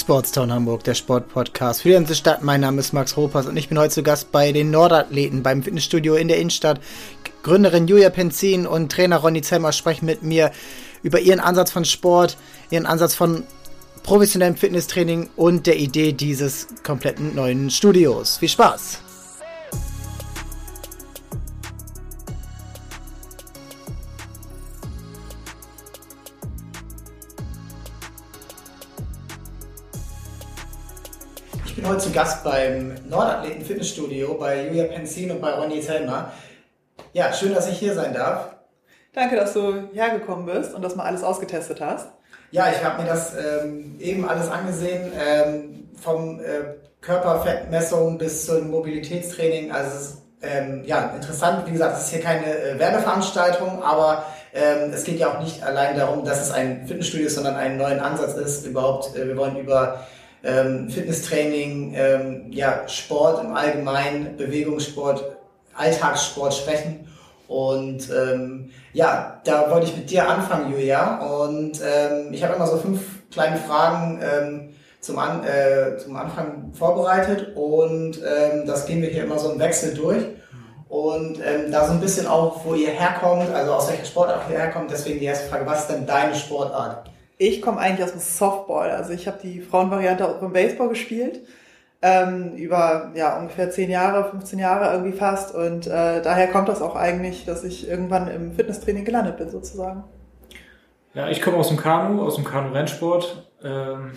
Sportstown Hamburg, der Sportpodcast für die ganze Stadt. Mein Name ist Max Ropers und ich bin heute zu Gast bei den Nordathleten beim Fitnessstudio in der Innenstadt. Gründerin Julia Penzin und Trainer Ronny Zellmer sprechen mit mir über ihren Ansatz von Sport, ihren Ansatz von professionellem Fitnesstraining und der Idee dieses kompletten neuen Studios. Viel Spaß! Heute zu Gast beim Nordathleten Fitnessstudio bei Julia Penzin und bei Ronny Zellmer. Ja, schön, dass ich hier sein darf. Danke, dass du hergekommen bist und das mal alles ausgetestet hast. Ja, ich habe mir das ähm, eben alles angesehen, ähm, vom äh, Körperfettmessung bis zum Mobilitätstraining. Also es ist ähm, ja, interessant. Wie gesagt, es ist hier keine äh, Werbeveranstaltung, aber ähm, es geht ja auch nicht allein darum, dass es ein Fitnessstudio ist, sondern einen neuen Ansatz ist. Überhaupt, äh, wir wollen über ähm, Fitnesstraining, ähm, ja, Sport im Allgemeinen, Bewegungssport, Alltagssport sprechen. Und ähm, ja, da wollte ich mit dir anfangen, Julia. Und ähm, ich habe immer so fünf kleine Fragen ähm, zum, An äh, zum Anfang vorbereitet und ähm, das gehen wir hier immer so im Wechsel durch. Und ähm, da so ein bisschen auch, wo ihr herkommt, also aus welcher Sportart ihr herkommt. Deswegen die erste Frage, was ist denn deine Sportart? Ich komme eigentlich aus dem Softball. Also ich habe die Frauenvariante auch beim Baseball gespielt. Ähm, über ja ungefähr zehn Jahre, 15 Jahre irgendwie fast. Und äh, daher kommt das auch eigentlich, dass ich irgendwann im Fitnesstraining gelandet bin sozusagen. Ja, ich komme aus dem Kanu, aus dem Kanu-Rennsport. Ähm,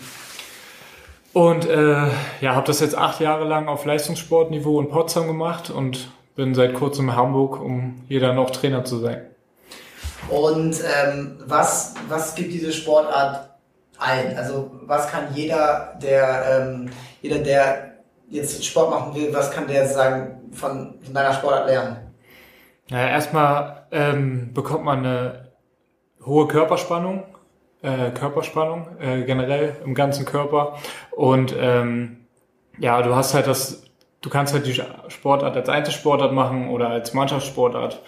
und äh, ja, habe das jetzt acht Jahre lang auf Leistungssportniveau in Potsdam gemacht und bin seit kurzem in Hamburg, um hier dann auch Trainer zu sein. Und ähm, was, was gibt diese Sportart ein? Also was kann jeder, der ähm, jeder, der jetzt Sport machen will, was kann der sagen von, von deiner Sportart lernen? Naja, erstmal ähm, bekommt man eine hohe Körperspannung, äh, Körperspannung äh, generell im ganzen Körper und ähm, ja, du hast halt das, du kannst halt die Sportart als Einzelsportart machen oder als Mannschaftssportart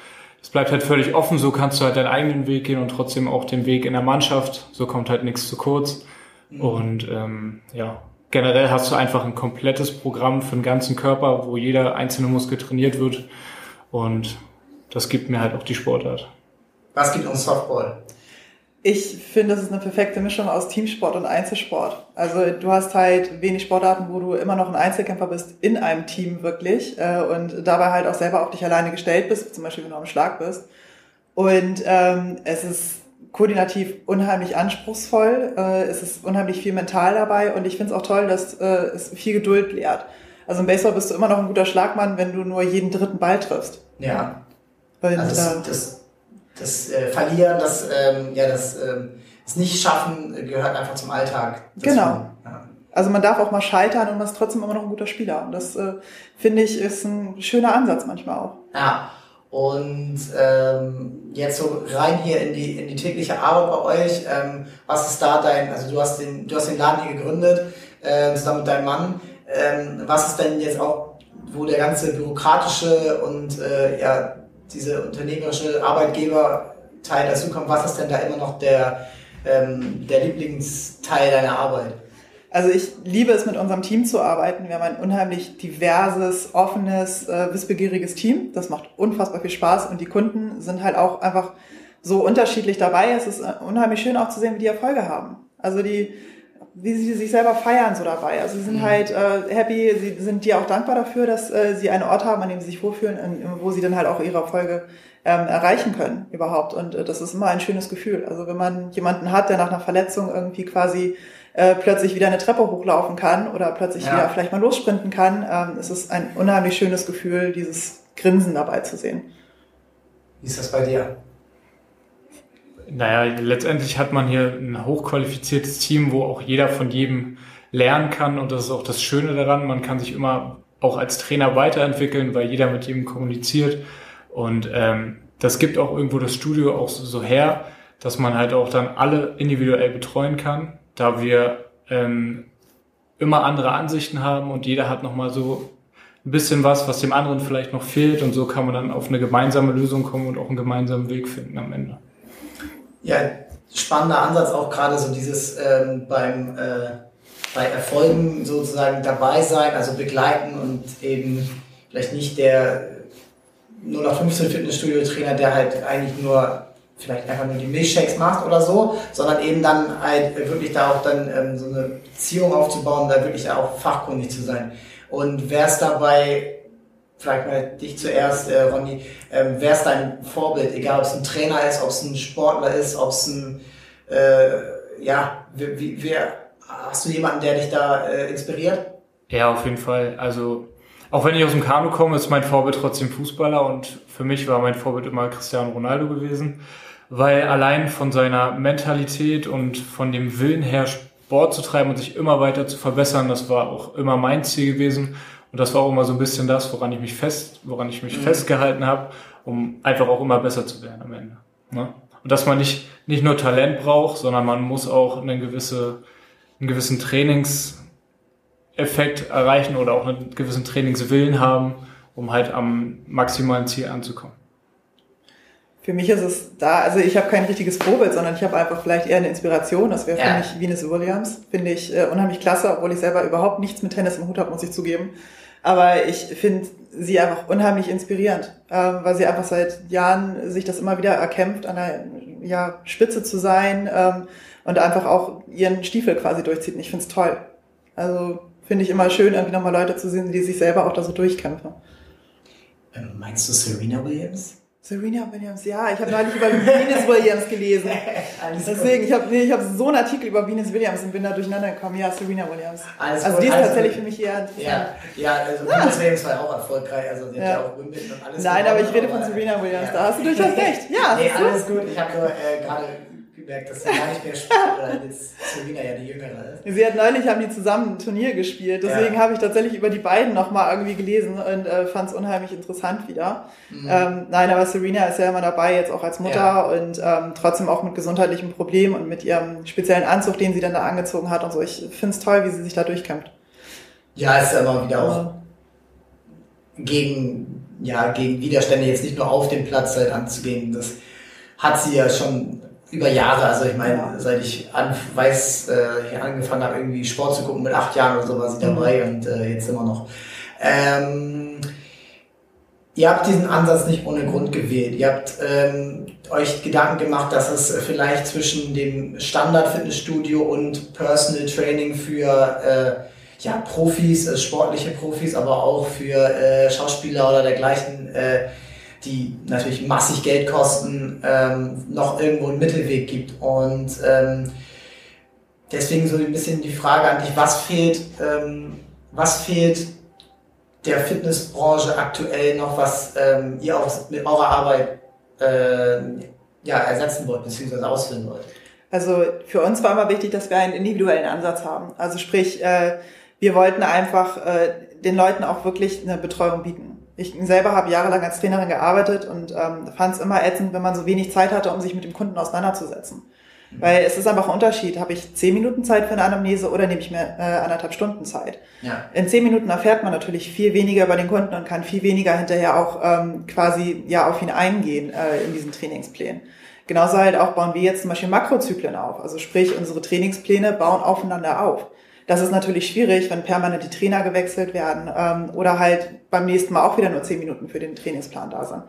es bleibt halt völlig offen, so kannst du halt deinen eigenen Weg gehen und trotzdem auch den Weg in der Mannschaft. So kommt halt nichts zu kurz. Mhm. Und ähm, ja, generell hast du einfach ein komplettes Programm für den ganzen Körper, wo jeder einzelne Muskel trainiert wird. Und das gibt mir halt auch die Sportart. Was gibt uns Softball? Ich finde, das ist eine perfekte Mischung aus Teamsport und Einzelsport. Also du hast halt wenig Sportarten, wo du immer noch ein Einzelkämpfer bist in einem Team wirklich äh, und dabei halt auch selber auf dich alleine gestellt bist, zum Beispiel wenn du am Schlag bist. Und ähm, es ist koordinativ unheimlich anspruchsvoll, äh, es ist unheimlich viel mental dabei und ich finde es auch toll, dass äh, es viel Geduld lehrt. Also im Baseball bist du immer noch ein guter Schlagmann, wenn du nur jeden dritten Ball triffst. Ja. Und, also das, äh, das das äh, Verlieren, das, ähm, ja, das, ähm, das Nicht-Schaffen gehört einfach zum Alltag. Das genau. ja. Also man darf auch mal scheitern und man ist trotzdem immer noch ein guter Spieler. Und das äh, finde ich ist ein schöner Ansatz manchmal auch. Ja. Und ähm, jetzt so rein hier in die, in die tägliche Arbeit bei euch, ähm, was ist da dein, also du hast den, du hast den Laden hier gegründet, äh, zusammen mit deinem Mann. Ähm, was ist denn jetzt auch, wo der ganze bürokratische und äh, ja, diese unternehmerische Arbeitgeberteil dazu kommt, was ist denn da immer noch der, ähm, der Lieblingsteil deiner Arbeit? Also ich liebe es, mit unserem Team zu arbeiten. Wir haben ein unheimlich diverses, offenes, äh, wissbegieriges Team. Das macht unfassbar viel Spaß und die Kunden sind halt auch einfach so unterschiedlich dabei. Es ist äh, unheimlich schön auch zu sehen, wie die Erfolge haben. Also die wie sie sich selber feiern so dabei. Also sie sind mhm. halt äh, happy, sie sind dir auch dankbar dafür, dass äh, sie einen Ort haben, an dem sie sich wohlfühlen, in, wo sie dann halt auch ihre Erfolge ähm, erreichen können überhaupt. Und äh, das ist immer ein schönes Gefühl. Also wenn man jemanden hat, der nach einer Verletzung irgendwie quasi äh, plötzlich wieder eine Treppe hochlaufen kann oder plötzlich ja. wieder vielleicht mal lossprinten kann, ähm, ist es ein unheimlich schönes Gefühl, dieses Grinsen dabei zu sehen. Wie ist das bei dir? Naja, letztendlich hat man hier ein hochqualifiziertes Team, wo auch jeder von jedem lernen kann und das ist auch das Schöne daran. Man kann sich immer auch als Trainer weiterentwickeln, weil jeder mit jedem kommuniziert und ähm, das gibt auch irgendwo das Studio auch so, so her, dass man halt auch dann alle individuell betreuen kann, da wir ähm, immer andere Ansichten haben und jeder hat nochmal so ein bisschen was, was dem anderen vielleicht noch fehlt und so kann man dann auf eine gemeinsame Lösung kommen und auch einen gemeinsamen Weg finden am Ende. Ja, spannender Ansatz auch gerade so dieses ähm, beim, äh, bei Erfolgen sozusagen dabei sein, also begleiten und eben vielleicht nicht der nur noch 15 Fitnessstudio-Trainer, der halt eigentlich nur vielleicht einfach nur die Milchshakes macht oder so, sondern eben dann halt wirklich da auch dann ähm, so eine Beziehung aufzubauen, da wirklich auch fachkundig zu sein. Und wer es dabei, vielleicht mal dich zuerst, äh, Ronny, ähm, wer ist dein Vorbild, egal ob es ein Trainer ist, ob es ein Sportler ist, ob es ein, äh, ja, wie, wie, wer, hast du jemanden, der dich da äh, inspiriert? Ja, auf jeden Fall. Also auch wenn ich aus dem Kanu komme, ist mein Vorbild trotzdem Fußballer und für mich war mein Vorbild immer Cristiano Ronaldo gewesen weil allein von seiner Mentalität und von dem Willen her Sport zu treiben und sich immer weiter zu verbessern, das war auch immer mein Ziel gewesen und das war auch immer so ein bisschen das, woran ich mich fest, woran ich mich mhm. festgehalten habe, um einfach auch immer besser zu werden am Ende. Ne? Und dass man nicht nicht nur Talent braucht, sondern man muss auch eine gewisse einen gewissen Trainingseffekt erreichen oder auch einen gewissen Trainingswillen haben, um halt am maximalen Ziel anzukommen. Für mich ist es da, also ich habe kein richtiges Vorbild, sondern ich habe einfach vielleicht eher eine Inspiration. Das wäre für ja. mich Venus Williams. Finde ich äh, unheimlich klasse, obwohl ich selber überhaupt nichts mit Tennis im Hut habe, muss ich zugeben. Aber ich finde sie einfach unheimlich inspirierend, ähm, weil sie einfach seit Jahren sich das immer wieder erkämpft, an der ja, Spitze zu sein ähm, und einfach auch ihren Stiefel quasi durchzieht. Und ich finde es toll. Also finde ich immer schön, irgendwie nochmal Leute zu sehen, die sich selber auch da so durchkämpfen. Ähm, meinst du Serena Williams? Serena Williams, ja, ich habe neulich über Venus Williams gelesen. Deswegen, ich habe nee, ich hab so einen Artikel über Venus Williams und bin da durcheinander gekommen. Ja, Serena Williams. Alles also die ist also, tatsächlich für mich eher. Ja, ja also ah. Venus Williams war auch erfolgreich, also die ja. hat ja auch Wimbledon und alles. Nein, aber ich rede von Serena Williams, ja. da hast du durchaus recht. Ja, nee, alles gut. Ich habe nur äh, gerade gemerkt, dass sie gar nicht mehr spielt, weil jetzt Serena ja die Jüngere ist. Sie hat neulich, haben die zusammen ein Turnier gespielt, deswegen ja. habe ich tatsächlich über die beiden nochmal irgendwie gelesen und äh, fand es unheimlich interessant wieder. Mhm. Ähm, nein, aber Serena ist ja immer dabei, jetzt auch als Mutter ja. und ähm, trotzdem auch mit gesundheitlichen Problemen und mit ihrem speziellen Anzug, den sie dann da angezogen hat und so. Ich finde es toll, wie sie sich da durchkämpft. Ja, ist ja immer wieder auch gegen, ja, gegen Widerstände jetzt nicht nur auf dem Platz halt anzugehen. Das hat sie ja schon über Jahre, also ich meine, ja. seit ich an, weiß, äh, angefangen habe, irgendwie Sport zu gucken, mit acht Jahren oder so war sie mhm. dabei und äh, jetzt immer noch. Ähm, ihr habt diesen Ansatz nicht ohne Grund gewählt. Ihr habt ähm, euch Gedanken gemacht, dass es vielleicht zwischen dem Standard-Fitnessstudio und Personal Training für äh, ja, Profis, äh, sportliche Profis, aber auch für äh, Schauspieler oder dergleichen äh, die natürlich massig Geld kosten, ähm, noch irgendwo einen Mittelweg gibt. Und ähm, deswegen so ein bisschen die Frage an dich, was fehlt, ähm, was fehlt der Fitnessbranche aktuell noch, was ähm, ihr auch mit eurer Arbeit äh, ja, ersetzen wollt, beziehungsweise ausführen wollt? Also für uns war immer wichtig, dass wir einen individuellen Ansatz haben. Also sprich, äh, wir wollten einfach äh, den Leuten auch wirklich eine Betreuung bieten. Ich selber habe jahrelang als Trainerin gearbeitet und ähm, fand es immer ätzend, wenn man so wenig Zeit hatte, um sich mit dem Kunden auseinanderzusetzen. Mhm. Weil es ist einfach ein Unterschied. Habe ich zehn Minuten Zeit für eine Anamnese oder nehme ich mir äh, anderthalb Stunden Zeit? Ja. In zehn Minuten erfährt man natürlich viel weniger über den Kunden und kann viel weniger hinterher auch ähm, quasi ja auf ihn eingehen äh, in diesen Trainingsplänen. Genauso halt auch bauen wir jetzt zum Beispiel Makrozyklen auf. Also sprich, unsere Trainingspläne bauen aufeinander auf. Das ist natürlich schwierig, wenn permanent die Trainer gewechselt werden ähm, oder halt beim nächsten Mal auch wieder nur zehn Minuten für den Trainingsplan da sind.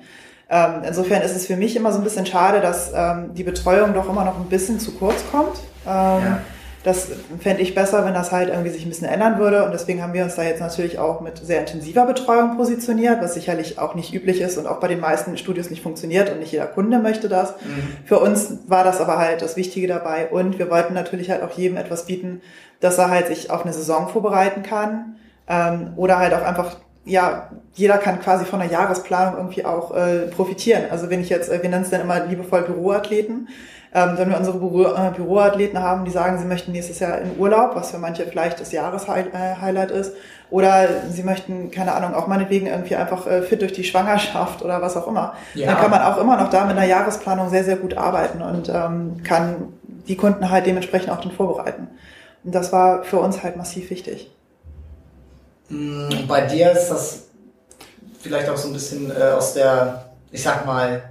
Ähm, insofern ist es für mich immer so ein bisschen schade, dass ähm, die Betreuung doch immer noch ein bisschen zu kurz kommt. Ähm, ja. Das fände ich besser, wenn das halt irgendwie sich ein bisschen ändern würde. Und deswegen haben wir uns da jetzt natürlich auch mit sehr intensiver Betreuung positioniert, was sicherlich auch nicht üblich ist und auch bei den meisten Studios nicht funktioniert und nicht jeder Kunde möchte das. Mhm. Für uns war das aber halt das Wichtige dabei. Und wir wollten natürlich halt auch jedem etwas bieten, dass er halt sich auf eine Saison vorbereiten kann. Ähm, oder halt auch einfach ja, jeder kann quasi von der Jahresplanung irgendwie auch äh, profitieren. Also wenn ich jetzt, äh, wir nennen es dann immer liebevoll Büroathleten, ähm, wenn wir unsere Büro, äh, Büroathleten haben, die sagen, sie möchten nächstes Jahr in Urlaub, was für manche vielleicht das Jahreshighlight äh, ist, oder sie möchten, keine Ahnung, auch meinetwegen irgendwie einfach äh, fit durch die Schwangerschaft oder was auch immer, ja. dann kann man auch immer noch da mit einer Jahresplanung sehr, sehr gut arbeiten und ähm, kann die Kunden halt dementsprechend auch dann vorbereiten. Und das war für uns halt massiv wichtig. Mm, bei dir ist das vielleicht auch so ein bisschen äh, aus der, ich sag mal,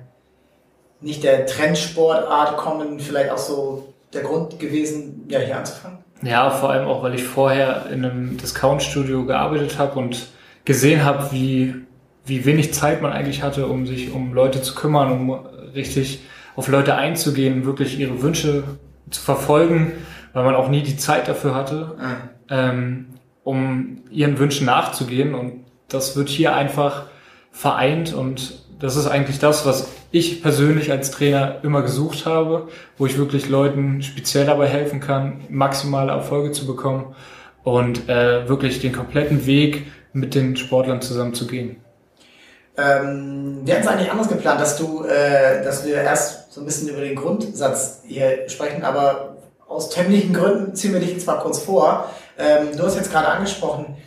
nicht der Trendsportart kommen, vielleicht auch so der Grund gewesen, ja, hier anzufangen? Ja, vor allem auch, weil ich vorher in einem Discount-Studio gearbeitet habe und gesehen habe, wie, wie wenig Zeit man eigentlich hatte, um sich um Leute zu kümmern, um richtig auf Leute einzugehen, wirklich ihre Wünsche zu verfolgen, weil man auch nie die Zeit dafür hatte, mhm. ähm, um ihren Wünschen nachzugehen. Und das wird hier einfach vereint und das ist eigentlich das, was ich persönlich als Trainer immer gesucht habe, wo ich wirklich Leuten speziell dabei helfen kann, maximale Erfolge zu bekommen und äh, wirklich den kompletten Weg mit den Sportlern zusammen zu gehen. Ähm, wir hatten es eigentlich anders geplant, dass du, äh, dass wir erst so ein bisschen über den Grundsatz hier sprechen, aber aus terminlichen Gründen ziehen wir dich mal kurz vor. Ähm, du hast jetzt gerade angesprochen,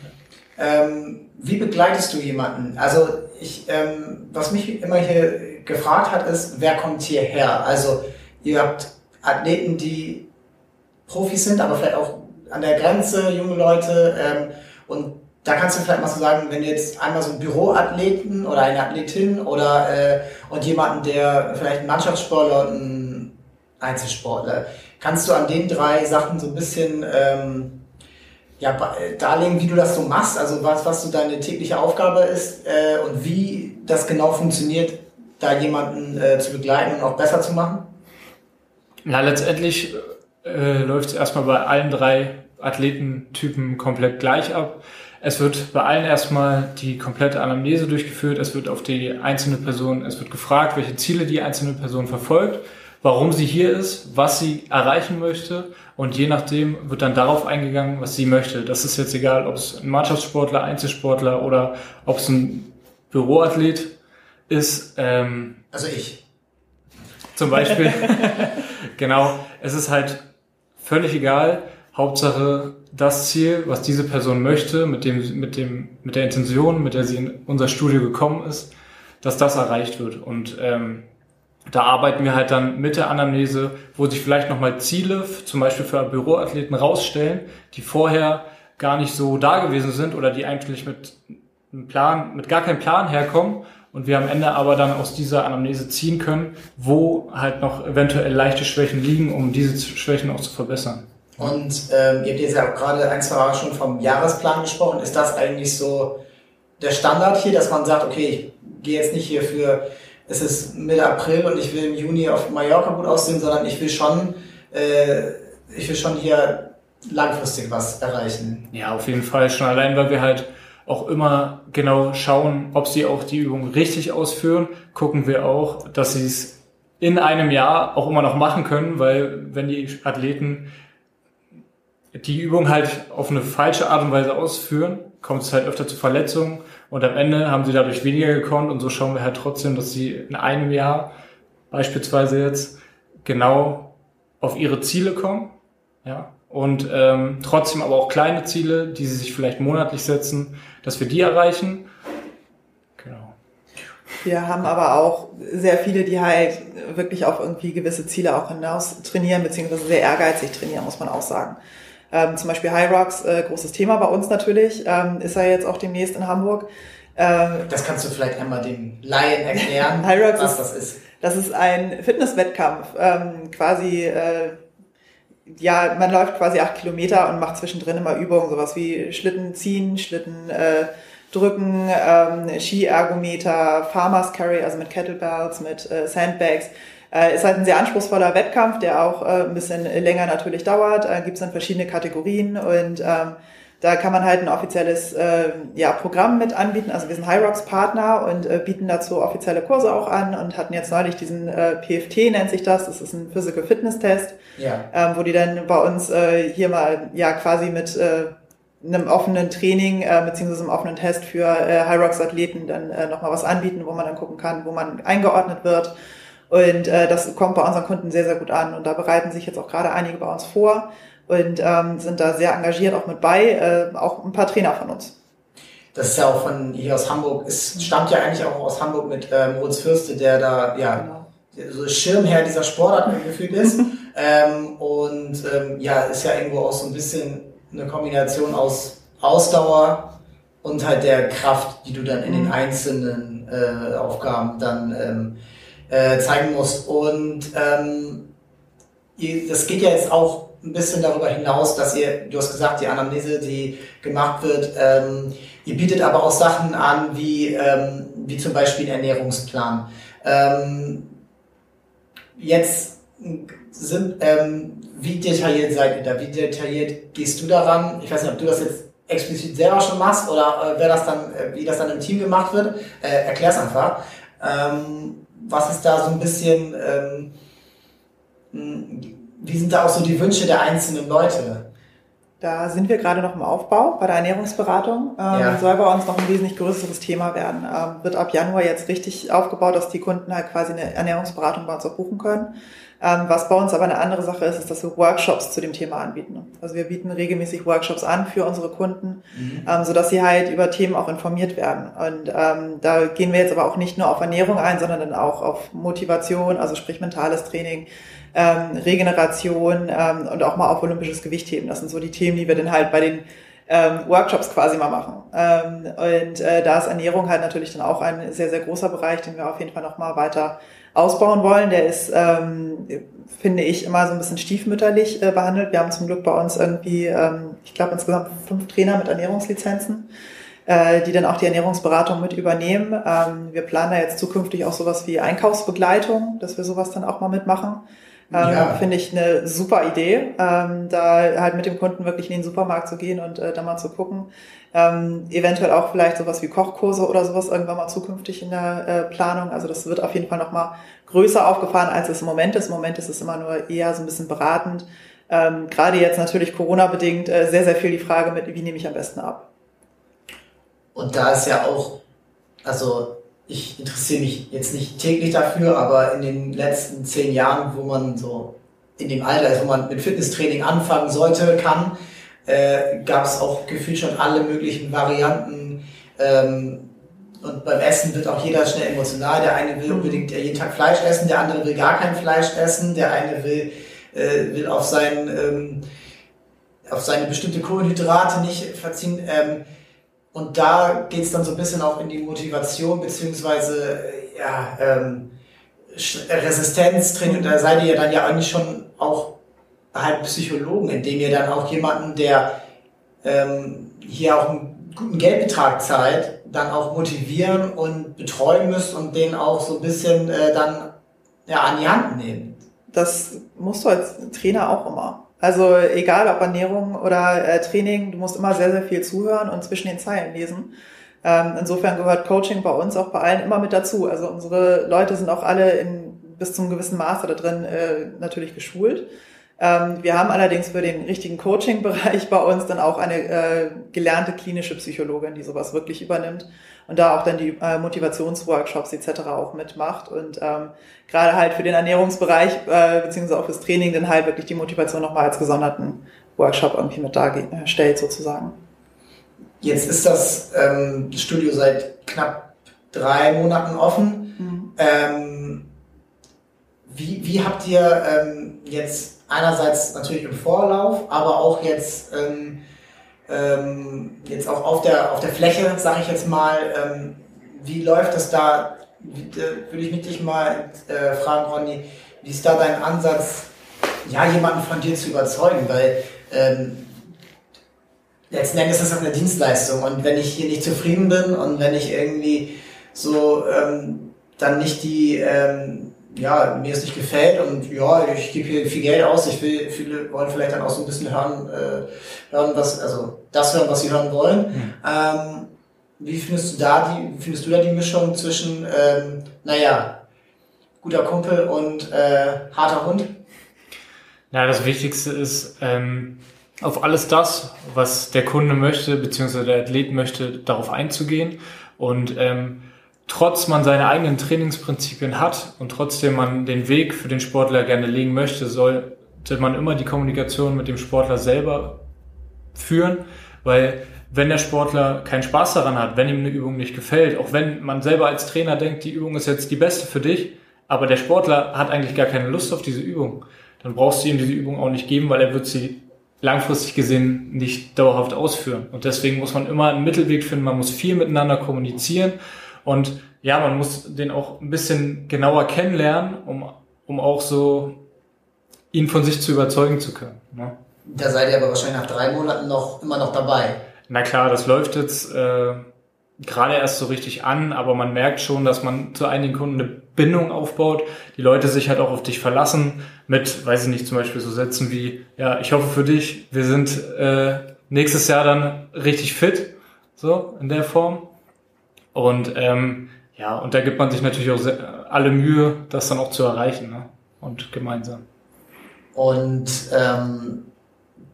ähm, wie begleitest du jemanden? Also ich, ähm, was mich immer hier gefragt hat, ist, wer kommt hierher? Also ihr habt Athleten, die Profis sind, aber vielleicht auch an der Grenze, junge Leute. Ähm, und da kannst du vielleicht mal so sagen, wenn du jetzt einmal so einen Büroathleten oder eine Athletin oder äh, und jemanden, der vielleicht ein Mannschaftssportler und ein Einzelsportler, kannst du an den drei Sachen so ein bisschen ähm, ja, darlegen, wie du das so machst, also was, was so deine tägliche Aufgabe ist äh, und wie das genau funktioniert, da jemanden äh, zu begleiten und auch besser zu machen? Na, letztendlich äh, läuft es erstmal bei allen drei Athletentypen komplett gleich ab. Es wird bei allen erstmal die komplette Anamnese durchgeführt, es wird auf die einzelne Person, es wird gefragt, welche Ziele die einzelne Person verfolgt, warum sie hier ist, was sie erreichen möchte und je nachdem wird dann darauf eingegangen, was sie möchte. Das ist jetzt egal, ob es ein Mannschaftssportler, Einzelsportler oder ob es ein Büroathlet ist. Ähm, also ich. Zum Beispiel. genau. Es ist halt völlig egal. Hauptsache das Ziel, was diese Person möchte, mit dem, mit dem, mit der Intention, mit der sie in unser Studio gekommen ist, dass das erreicht wird. Und ähm, da arbeiten wir halt dann mit der Anamnese, wo sich vielleicht nochmal Ziele, zum Beispiel für Büroathleten, rausstellen, die vorher gar nicht so da gewesen sind oder die eigentlich mit einem Plan, mit gar keinem Plan herkommen und wir am Ende aber dann aus dieser Anamnese ziehen können, wo halt noch eventuell leichte Schwächen liegen, um diese Schwächen auch zu verbessern. Und ähm, ihr habt jetzt ja gerade ein, zwei Mal schon vom Jahresplan gesprochen. Ist das eigentlich so der Standard hier, dass man sagt, okay, ich gehe jetzt nicht hier für es ist Mitte April und ich will im Juni auf Mallorca gut aussehen, sondern ich will schon, äh, ich will schon hier langfristig was erreichen. Ja, auf jeden Fall schon allein, weil wir halt auch immer genau schauen, ob sie auch die Übung richtig ausführen, gucken wir auch, dass sie es in einem Jahr auch immer noch machen können, weil wenn die Athleten die Übung halt auf eine falsche Art und Weise ausführen, kommt es halt öfter zu Verletzungen und am Ende haben sie dadurch weniger gekonnt und so schauen wir halt trotzdem, dass sie in einem Jahr beispielsweise jetzt genau auf ihre Ziele kommen, ja, und ähm, trotzdem aber auch kleine Ziele, die sie sich vielleicht monatlich setzen, dass wir die erreichen. Genau. Wir haben aber auch sehr viele, die halt wirklich auf irgendwie gewisse Ziele auch hinaus trainieren, beziehungsweise sehr ehrgeizig trainieren, muss man auch sagen. Ähm, zum Beispiel High Rocks, äh, großes Thema bei uns natürlich, ähm, ist er jetzt auch demnächst in Hamburg. Ähm, das kannst du vielleicht einmal dem Laien erklären, High Rocks was ist, das ist. Das ist ein Fitnesswettkampf, ähm, quasi, äh, ja, man läuft quasi acht Kilometer und macht zwischendrin immer Übungen, sowas wie Schlitten ziehen, Schlitten äh, drücken, ähm, Ski-Ergometer, Farmers Carry, also mit Kettlebells, mit äh, Sandbags. Äh, ist halt ein sehr anspruchsvoller Wettkampf, der auch äh, ein bisschen länger natürlich dauert. Äh, Gibt es dann verschiedene Kategorien und ähm, da kann man halt ein offizielles äh, ja, Programm mit anbieten. Also wir sind High Rocks Partner und äh, bieten dazu offizielle Kurse auch an und hatten jetzt neulich diesen äh, PFT nennt sich das. Das ist ein Physical Fitness Test, ja. ähm, wo die dann bei uns äh, hier mal ja quasi mit äh, einem offenen Training äh, beziehungsweise einem offenen Test für äh, High Rocks Athleten dann äh, nochmal was anbieten, wo man dann gucken kann, wo man eingeordnet wird und äh, das kommt bei unseren Kunden sehr, sehr gut an. Und da bereiten sich jetzt auch gerade einige bei uns vor und ähm, sind da sehr engagiert auch mit bei, äh, auch ein paar Trainer von uns. Das ist ja auch von hier aus Hamburg. Es stammt ja eigentlich auch aus Hamburg mit äh, Moritz Fürste, der da ja genau. so Schirmherr dieser Sportart gefühlt ist. ähm, und ähm, ja, ist ja irgendwo auch so ein bisschen eine Kombination aus Ausdauer und halt der Kraft, die du dann in den mhm. einzelnen äh, Aufgaben dann ähm, äh, zeigen musst. Und ähm, das geht ja jetzt auch ein bisschen darüber hinaus, dass ihr, du hast gesagt, die Anamnese, die gemacht wird, ähm, ihr bietet aber auch Sachen an, wie, ähm, wie zum Beispiel einen Ernährungsplan. Ähm, jetzt sind, ähm, wie detailliert seid ihr da? Wie detailliert gehst du daran? Ich weiß nicht, ob du das jetzt explizit selber schon machst oder äh, wer das dann, äh, wie das dann im Team gemacht wird. Äh, erklär's einfach. Ähm, was ist da so ein bisschen, ähm, wie sind da auch so die Wünsche der einzelnen Leute? Da sind wir gerade noch im Aufbau bei der Ernährungsberatung. Ähm, ja. Soll bei uns noch ein wesentlich größeres Thema werden. Ähm, wird ab Januar jetzt richtig aufgebaut, dass die Kunden halt quasi eine Ernährungsberatung bei uns auch buchen können. Ähm, was bei uns aber eine andere Sache ist, ist, dass wir Workshops zu dem Thema anbieten. Also wir bieten regelmäßig Workshops an für unsere Kunden, mhm. ähm, sodass sie halt über Themen auch informiert werden. Und ähm, da gehen wir jetzt aber auch nicht nur auf Ernährung ein, sondern dann auch auf Motivation, also sprich mentales Training, ähm, Regeneration ähm, und auch mal auf olympisches Gewicht heben. Das sind so die Themen, die wir dann halt bei den ähm, Workshops quasi mal machen. Ähm, und äh, da ist Ernährung halt natürlich dann auch ein sehr, sehr großer Bereich, den wir auf jeden Fall noch mal weiter ausbauen wollen. Der ist, ähm, finde ich, immer so ein bisschen stiefmütterlich äh, behandelt. Wir haben zum Glück bei uns irgendwie, ähm, ich glaube insgesamt fünf Trainer mit Ernährungslizenzen, äh, die dann auch die Ernährungsberatung mit übernehmen. Ähm, wir planen da jetzt zukünftig auch sowas wie Einkaufsbegleitung, dass wir sowas dann auch mal mitmachen. Ähm, ja. Finde ich eine super Idee, ähm, da halt mit dem Kunden wirklich in den Supermarkt zu gehen und äh, da mal zu gucken. Ähm, eventuell auch vielleicht sowas wie Kochkurse oder sowas irgendwann mal zukünftig in der äh, Planung. Also das wird auf jeden Fall nochmal größer aufgefahren, als es im Moment ist. Im Moment ist es immer nur eher so ein bisschen beratend. Ähm, Gerade jetzt natürlich Corona-bedingt äh, sehr, sehr viel die Frage mit, wie nehme ich am besten ab. Und da ist ja auch, also ich interessiere mich jetzt nicht täglich dafür, aber in den letzten zehn Jahren, wo man so in dem Alter ist, wo man mit Fitnesstraining anfangen sollte, kann, äh, gab es auch gefühlt schon alle möglichen Varianten. Ähm, und beim Essen wird auch jeder schnell emotional. Der eine will unbedingt jeden Tag Fleisch essen, der andere will gar kein Fleisch essen, der eine will, äh, will auf, sein, ähm, auf seine bestimmte Kohlenhydrate nicht verziehen. Ähm, und da geht es dann so ein bisschen auch in die Motivation beziehungsweise ja, ähm, Resistenztraining. Da seid ihr dann ja eigentlich schon auch halt Psychologen, indem ihr dann auch jemanden, der ähm, hier auch einen guten Geldbetrag zahlt, dann auch motivieren und betreuen müsst und den auch so ein bisschen äh, dann ja, an die Hand nehmen. Das musst du als Trainer auch immer. Also egal ob Ernährung oder äh, Training, du musst immer sehr, sehr viel zuhören und zwischen den Zeilen lesen. Ähm, insofern gehört Coaching bei uns auch bei allen immer mit dazu. Also unsere Leute sind auch alle in, bis zum gewissen Maße da drin äh, natürlich geschult. Ähm, wir haben allerdings für den richtigen Coaching-Bereich bei uns dann auch eine äh, gelernte klinische Psychologin, die sowas wirklich übernimmt und da auch dann die äh, Motivationsworkshops etc. auch mitmacht und ähm, gerade halt für den Ernährungsbereich äh, beziehungsweise auch fürs Training dann halt wirklich die Motivation nochmal als gesonderten Workshop irgendwie mit darstellt sozusagen. Jetzt ist das ähm, Studio seit knapp drei Monaten offen. Mhm. Ähm, wie, wie habt ihr ähm, jetzt einerseits natürlich im Vorlauf, aber auch jetzt ähm, ähm, jetzt auch auf der, auf der Fläche, sage ich jetzt mal, ähm, wie läuft das da? Äh, würde ich mit dich mal äh, fragen, Ronny, wie ist da dein Ansatz, ja, jemanden von dir zu überzeugen? Weil ähm, letzten Endes ist das eine Dienstleistung und wenn ich hier nicht zufrieden bin und wenn ich irgendwie so ähm, dann nicht die ähm, ja, mir es nicht gefällt und ja, ich gebe hier viel Geld aus. Ich will, viele wollen vielleicht dann auch so ein bisschen hören, äh, hören was, also das hören, was sie hören wollen. Mhm. Ähm, wie findest du da die, findest du da die Mischung zwischen, ähm, naja, guter Kumpel und äh, harter Hund? Ja, das Wichtigste ist, ähm, auf alles das, was der Kunde möchte, beziehungsweise der Athlet möchte, darauf einzugehen und ähm, trotz man seine eigenen Trainingsprinzipien hat und trotzdem man den Weg für den Sportler gerne legen möchte, sollte man immer die Kommunikation mit dem Sportler selber führen, weil wenn der Sportler keinen Spaß daran hat, wenn ihm eine Übung nicht gefällt, auch wenn man selber als Trainer denkt, die Übung ist jetzt die beste für dich, aber der Sportler hat eigentlich gar keine Lust auf diese Übung, dann brauchst du ihm diese Übung auch nicht geben, weil er wird sie langfristig gesehen nicht dauerhaft ausführen. Und deswegen muss man immer einen Mittelweg finden, man muss viel miteinander kommunizieren und ja, man muss den auch ein bisschen genauer kennenlernen, um, um auch so ihn von sich zu überzeugen zu können. Ne? Da seid ihr aber wahrscheinlich nach drei Monaten noch immer noch dabei. Na klar, das läuft jetzt äh, gerade erst so richtig an, aber man merkt schon, dass man zu einigen Kunden eine Bindung aufbaut, die Leute sich halt auch auf dich verlassen mit, weiß ich nicht, zum Beispiel so Sätzen wie, ja, ich hoffe für dich, wir sind äh, nächstes Jahr dann richtig fit, so in der Form. Und ähm, ja, und da gibt man sich natürlich auch alle Mühe, das dann auch zu erreichen ne? und gemeinsam. Und ähm,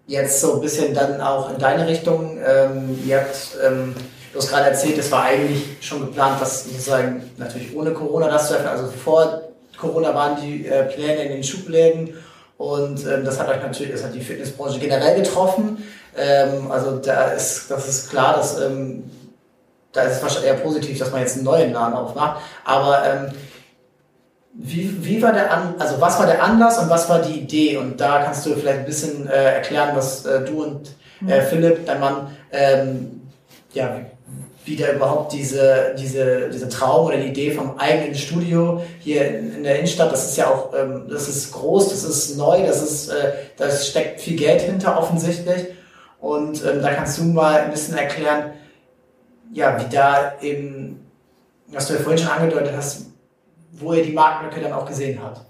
jetzt so ein bisschen dann auch in deine Richtung. Ähm, ihr habt, ähm, du hast gerade erzählt, es war eigentlich schon geplant, das sozusagen natürlich ohne Corona das zu öffnen. Also vor Corona waren die äh, Pläne in den Schubläden und ähm, das hat euch natürlich, das hat die Fitnessbranche generell getroffen. Ähm, also da ist, das ist klar, dass ähm, da ist es wahrscheinlich eher positiv, dass man jetzt einen neuen Laden aufmacht. Aber ähm, wie, wie war der An also was war der Anlass und was war die Idee? Und da kannst du vielleicht ein bisschen äh, erklären, was äh, du und äh, mhm. Philipp, dein Mann, ähm, ja, wie da überhaupt diese, diese, diese Traum oder die Idee vom eigenen Studio hier in, in der Innenstadt, das ist ja auch, ähm, das ist groß, das ist neu, das ist, äh, da steckt viel Geld hinter offensichtlich. Und ähm, da kannst du mal ein bisschen erklären, ja, wie da eben, was du ja vorhin schon angedeutet hast, wo er die Marktlücke dann auch gesehen hat.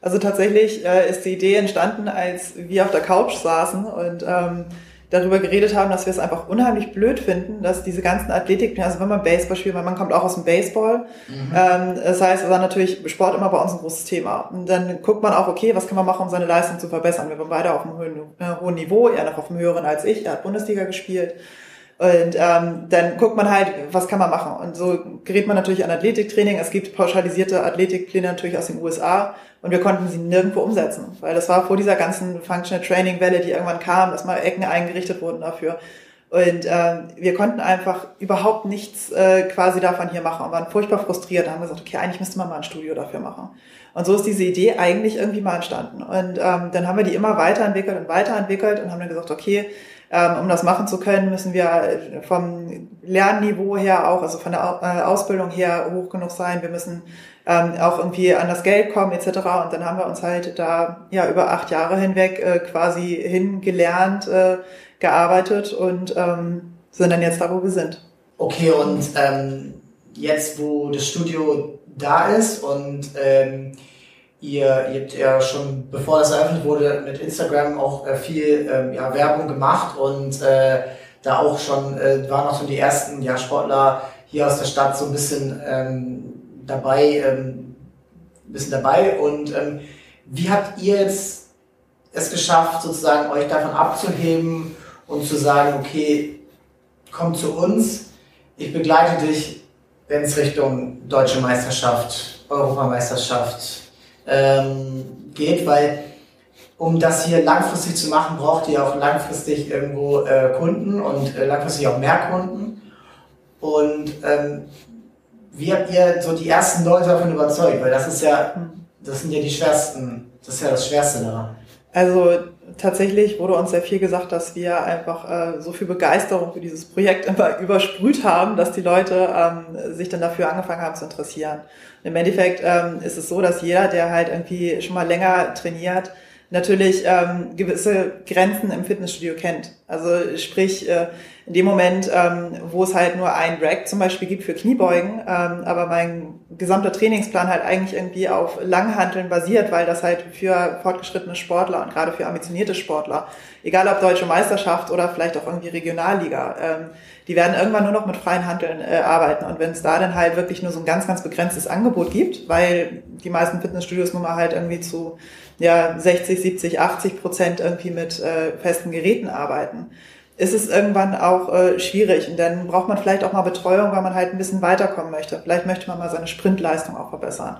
Also tatsächlich äh, ist die Idee entstanden, als wir auf der Couch saßen und ähm, darüber geredet haben, dass wir es einfach unheimlich blöd finden, dass diese ganzen Athletik, also wenn man Baseball spielt, weil man kommt auch aus dem Baseball, mhm. ähm, das heißt, es war natürlich Sport immer bei uns ein großes Thema. Und dann guckt man auch, okay, was kann man machen, um seine Leistung zu verbessern? Wir waren beide auf einem hohen, äh, hohen Niveau, er noch auf einem höheren als ich, er hat Bundesliga gespielt. Und ähm, dann guckt man halt, was kann man machen. Und so gerät man natürlich an Athletiktraining. Es gibt pauschalisierte Athletikpläne natürlich aus den USA und wir konnten sie nirgendwo umsetzen, weil das war vor dieser ganzen Functional Training Welle, die irgendwann kam, dass mal Ecken eingerichtet wurden dafür. Und ähm, wir konnten einfach überhaupt nichts äh, quasi davon hier machen und waren furchtbar frustriert. Da haben gesagt, okay, eigentlich müsste man mal ein Studio dafür machen. Und so ist diese Idee eigentlich irgendwie mal entstanden. Und ähm, dann haben wir die immer weiterentwickelt und weiterentwickelt und haben dann gesagt, okay, um das machen zu können, müssen wir vom Lernniveau her auch, also von der äh, Ausbildung her hoch genug sein. Wir müssen ähm, auch irgendwie an das Geld kommen etc. Und dann haben wir uns halt da ja über acht Jahre hinweg äh, quasi hingelernt, äh, gearbeitet und ähm, sind dann jetzt da, wo wir sind. Okay, und ähm, jetzt, wo das Studio da ist und ähm, Ihr, ihr habt ja schon, bevor das eröffnet wurde, mit Instagram auch äh, viel ähm, ja, Werbung gemacht und äh, da auch schon äh, waren auch so die ersten ja, Sportler hier aus der Stadt so ein bisschen ähm, dabei, ähm, bisschen dabei. Und ähm, wie habt ihr jetzt es geschafft, sozusagen euch davon abzuheben und zu sagen, okay, komm zu uns, ich begleite dich, wenn es Richtung deutsche Meisterschaft, Europameisterschaft, ähm, geht, weil um das hier langfristig zu machen, braucht ihr auch langfristig irgendwo äh, Kunden und äh, langfristig auch mehr Kunden. Und ähm, wie habt ihr so die ersten Leute davon überzeugt? Weil das ist ja, das sind ja die schwersten, das ist ja das Schwerste daran. Also tatsächlich wurde uns sehr viel gesagt, dass wir einfach äh, so viel Begeisterung für dieses Projekt immer übersprüht haben, dass die Leute ähm, sich dann dafür angefangen haben zu interessieren. Im Endeffekt ähm, ist es so, dass jeder, der halt irgendwie schon mal länger trainiert, natürlich ähm, gewisse Grenzen im Fitnessstudio kennt. Also sprich, äh, in dem Moment, ähm, wo es halt nur ein Rack zum Beispiel gibt für Kniebeugen, ähm, aber mein gesamter Trainingsplan halt eigentlich irgendwie auf Langhanteln basiert, weil das halt für fortgeschrittene Sportler und gerade für ambitionierte Sportler, egal ob deutsche Meisterschaft oder vielleicht auch irgendwie Regionalliga, ähm, die werden irgendwann nur noch mit freien Handeln äh, arbeiten. Und wenn es da dann halt wirklich nur so ein ganz, ganz begrenztes Angebot gibt, weil die meisten Fitnessstudios nun mal halt irgendwie zu ja, 60, 70, 80 Prozent irgendwie mit äh, festen Geräten arbeiten, ist es irgendwann auch äh, schwierig. Und dann braucht man vielleicht auch mal Betreuung, weil man halt ein bisschen weiterkommen möchte. Vielleicht möchte man mal seine Sprintleistung auch verbessern.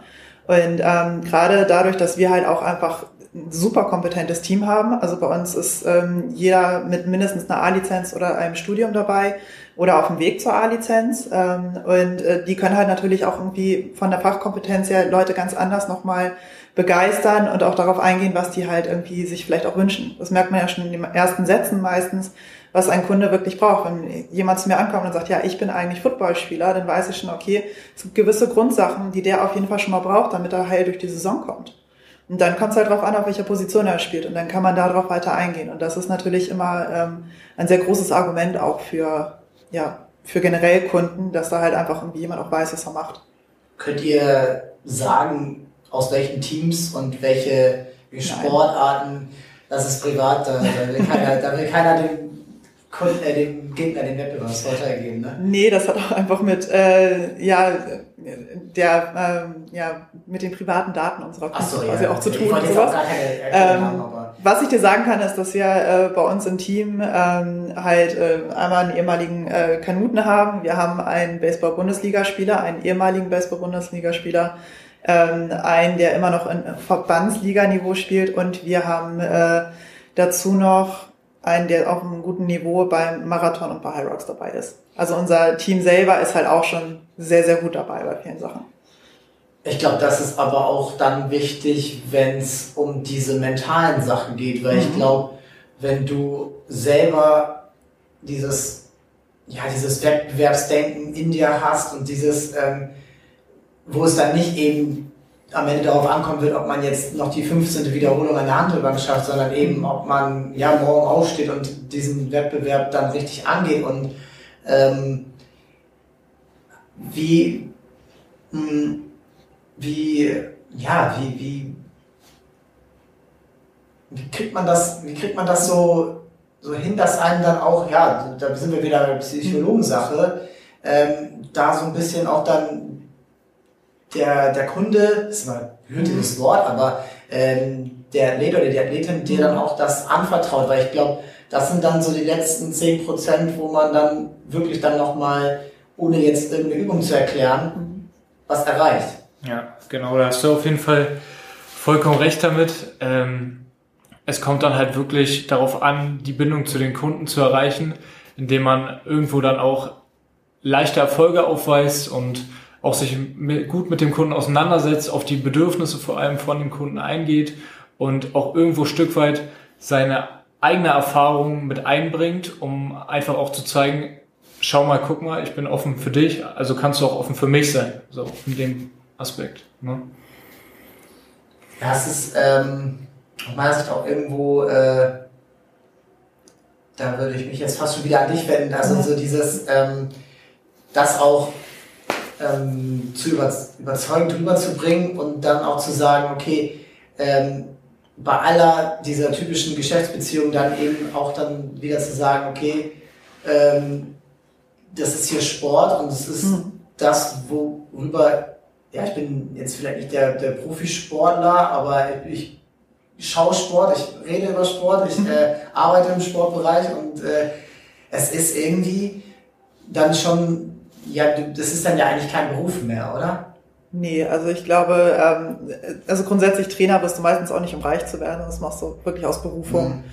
Und ähm, gerade dadurch, dass wir halt auch einfach ein super kompetentes Team haben. Also bei uns ist ähm, jeder mit mindestens einer A-Lizenz oder einem Studium dabei oder auf dem Weg zur A-Lizenz. Ähm, und äh, die können halt natürlich auch irgendwie von der Fachkompetenz her Leute ganz anders nochmal begeistern und auch darauf eingehen, was die halt irgendwie sich vielleicht auch wünschen. Das merkt man ja schon in den ersten Sätzen meistens, was ein Kunde wirklich braucht. Wenn jemand zu mir ankommt und sagt, ja, ich bin eigentlich Footballspieler, dann weiß ich schon, okay, es gibt gewisse Grundsachen, die der auf jeden Fall schon mal braucht, damit er heil durch die Saison kommt. Und dann kommt es halt darauf an, auf welcher Position er spielt. Und dann kann man darauf weiter eingehen. Und das ist natürlich immer ähm, ein sehr großes Argument auch für, ja, für generell Kunden, dass da halt einfach irgendwie jemand auch weiß, was er macht. Könnt ihr sagen, aus welchen Teams und welche Sportarten, das ist privat, da, da, will, keiner, da will keiner dem Kunden, äh, dem Gegner den Wettbewerbsvorteil geben, ne? Nee, das hat auch einfach mit, äh, ja, der, ähm, ja, mit den privaten Daten unserer Kunden so, quasi ja, auch zu okay. tun Ich und sowas. haben, Ähm, aber was ich dir sagen kann, ist, dass wir äh, bei uns im Team ähm, halt äh, einmal einen ehemaligen äh, Kanuten haben. Wir haben einen Baseball-Bundesligaspieler, einen ehemaligen Baseball-Bundesligaspieler, ähm, einen, der immer noch in Verbandsliganiveau spielt und wir haben äh, dazu noch einen, der auf einem guten Niveau beim Marathon und bei High Rocks dabei ist. Also unser Team selber ist halt auch schon sehr, sehr gut dabei bei vielen Sachen. Ich glaube, das ist aber auch dann wichtig, wenn es um diese mentalen Sachen geht, weil ich Mhm. glaube, wenn du selber dieses, ja, dieses Wettbewerbsdenken in dir hast und dieses, ähm, wo es dann nicht eben am Ende darauf ankommen wird, ob man jetzt noch die 15. Wiederholung an der Handelbank schafft, sondern eben, ob man ja morgen aufsteht und diesen Wettbewerb dann richtig angeht und ähm, wie, mh, wie, ja, wie, wie, wie kriegt man das, wie kriegt man das so, so hin, dass einem dann auch, ja, da sind wir wieder bei Psychologensache, ähm, da so ein bisschen auch dann der, der Kunde, das ist mal ein blödes Wort, aber ähm, der Athlet oder die Athletin dir dann auch das anvertraut, weil ich glaube, das sind dann so die letzten 10 Prozent, wo man dann wirklich dann nochmal, ohne jetzt irgendeine Übung zu erklären, was erreicht. Ja, genau, da hast du auf jeden Fall vollkommen recht damit. Ähm, es kommt dann halt wirklich darauf an, die Bindung zu den Kunden zu erreichen, indem man irgendwo dann auch leichte Erfolge aufweist und auch sich gut mit dem Kunden auseinandersetzt, auf die Bedürfnisse vor allem von dem Kunden eingeht und auch irgendwo Stück weit seine eigene Erfahrung mit einbringt, um einfach auch zu zeigen, schau mal, guck mal, ich bin offen für dich, also kannst du auch offen für mich sein, so in dem Aspekt. Ne? Ja, es ist ähm, aus meiner Sicht auch irgendwo, äh, da würde ich mich jetzt fast schon wieder an dich wenden, also so dieses, ähm, das auch ähm, zu über, überzeugend rüberzubringen und dann auch zu sagen, okay, ähm, bei aller dieser typischen Geschäftsbeziehungen dann eben auch dann wieder zu sagen, okay, ähm, das ist hier Sport und es ist Mhm. das, worüber, ja, ich bin jetzt vielleicht nicht der, der Profisportler, aber ich schaue Sport, ich rede über Sport, ich äh, arbeite im Sportbereich und äh, es ist irgendwie dann schon, ja, das ist dann ja eigentlich kein Beruf mehr, oder? Nee, also ich glaube, ähm, also grundsätzlich Trainer wirst du meistens auch nicht, um reich zu werden. Das machst du wirklich aus Berufung.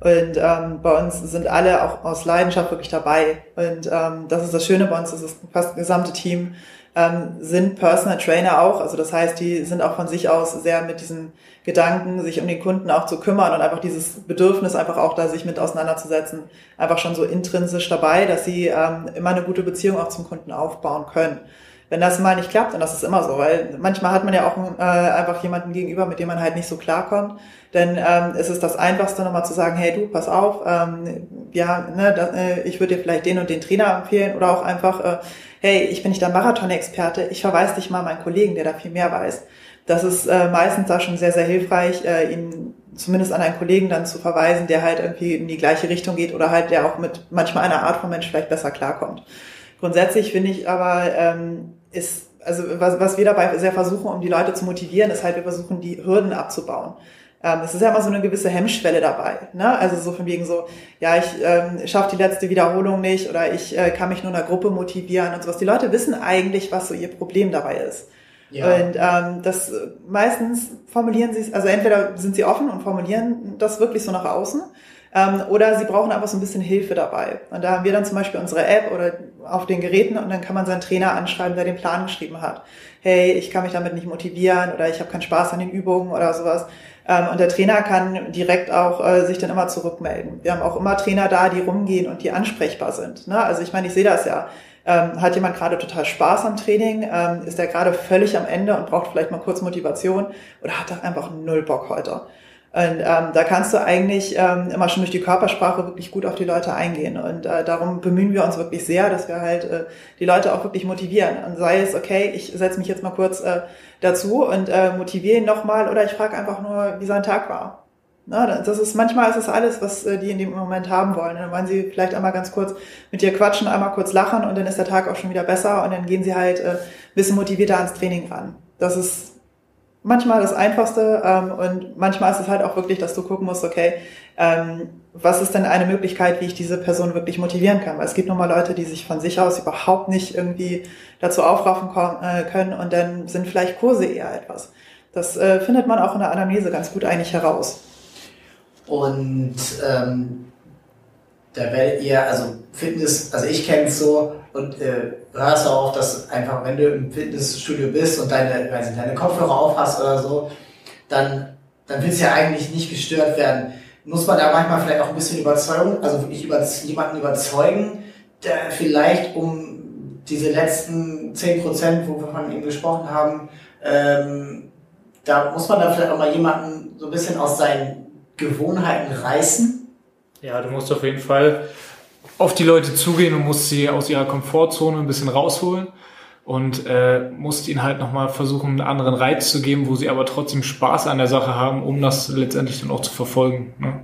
Und ähm, bei uns sind alle auch aus Leidenschaft wirklich dabei. Und ähm, das ist das Schöne bei uns, das ist fast das gesamte Team ähm, sind Personal Trainer auch. Also das heißt, die sind auch von sich aus sehr mit diesen Gedanken, sich um den Kunden auch zu kümmern und einfach dieses Bedürfnis einfach auch da sich mit auseinanderzusetzen, einfach schon so intrinsisch dabei, dass sie ähm, immer eine gute Beziehung auch zum Kunden aufbauen können. Wenn das mal nicht klappt, und das ist immer so, weil manchmal hat man ja auch äh, einfach jemanden gegenüber, mit dem man halt nicht so klarkommt, dann ähm, ist es das Einfachste, nochmal zu sagen, hey du, pass auf, ähm, ja, ne, da, äh, ich würde dir vielleicht den und den Trainer empfehlen oder auch einfach, äh, hey, ich bin nicht der Marathon-Experte, ich verweise dich mal an meinen Kollegen, der da viel mehr weiß. Das ist äh, meistens da schon sehr, sehr hilfreich, äh, ihn zumindest an einen Kollegen dann zu verweisen, der halt irgendwie in die gleiche Richtung geht oder halt der auch mit manchmal einer Art von Mensch vielleicht besser klarkommt. Grundsätzlich finde ich aber, ähm, ist, also was, was wir dabei sehr versuchen, um die Leute zu motivieren, ist halt, wir versuchen, die Hürden abzubauen. Ähm, es ist ja immer so eine gewisse Hemmschwelle dabei. Ne? Also so von wegen so, ja, ich ähm, schaffe die letzte Wiederholung nicht oder ich äh, kann mich nur in einer Gruppe motivieren und sowas. Die Leute wissen eigentlich, was so ihr Problem dabei ist. Und ähm, das äh, meistens formulieren sie es, also entweder sind sie offen und formulieren das wirklich so nach außen, ähm, oder sie brauchen einfach so ein bisschen Hilfe dabei. Und da haben wir dann zum Beispiel unsere App oder auf den Geräten und dann kann man seinen Trainer anschreiben, der den Plan geschrieben hat. Hey, ich kann mich damit nicht motivieren oder ich habe keinen Spaß an den Übungen oder sowas. Ähm, und der Trainer kann direkt auch äh, sich dann immer zurückmelden. Wir haben auch immer Trainer da, die rumgehen und die ansprechbar sind. Ne? Also ich meine, ich sehe das ja. Ähm, hat jemand gerade total Spaß am Training? Ähm, ist er gerade völlig am Ende und braucht vielleicht mal kurz Motivation? Oder hat er einfach null Bock heute? Und ähm, da kannst du eigentlich ähm, immer schon durch die Körpersprache wirklich gut auf die Leute eingehen. Und äh, darum bemühen wir uns wirklich sehr, dass wir halt äh, die Leute auch wirklich motivieren. Und sei es, okay, ich setze mich jetzt mal kurz äh, dazu und äh, motiviere ihn nochmal oder ich frage einfach nur, wie sein Tag war. Na, das ist manchmal ist es alles, was äh, die in dem Moment haben wollen. dann wollen sie vielleicht einmal ganz kurz mit dir quatschen, einmal kurz lachen und dann ist der Tag auch schon wieder besser und dann gehen sie halt äh, bisschen motivierter ans Training ran. Das ist manchmal das Einfachste ähm, und manchmal ist es halt auch wirklich, dass du gucken musst, okay, ähm, was ist denn eine Möglichkeit, wie ich diese Person wirklich motivieren kann? Weil es gibt nun mal Leute, die sich von sich aus überhaupt nicht irgendwie dazu aufraffen äh, können und dann sind vielleicht Kurse eher etwas. Das äh, findet man auch in der Anamnese ganz gut eigentlich heraus. Und ähm, da werdet ihr, also Fitness, also ich kenne es so und äh, hörst du auch, dass einfach, wenn du im Fitnessstudio bist und deine, weiß nicht, deine Kopfhörer auf hast oder so, dann, dann willst du ja eigentlich nicht gestört werden. Muss man da manchmal vielleicht auch ein bisschen Überzeugung, also wirklich über, jemanden überzeugen, der vielleicht um diese letzten 10%, wo wir von ihm gesprochen haben, ähm, da muss man da vielleicht auch mal jemanden so ein bisschen aus seinen Gewohnheiten reißen? Ja, du musst auf jeden Fall auf die Leute zugehen und musst sie aus ihrer Komfortzone ein bisschen rausholen und äh, musst ihnen halt nochmal versuchen, einen anderen Reiz zu geben, wo sie aber trotzdem Spaß an der Sache haben, um das letztendlich dann auch zu verfolgen. Ne?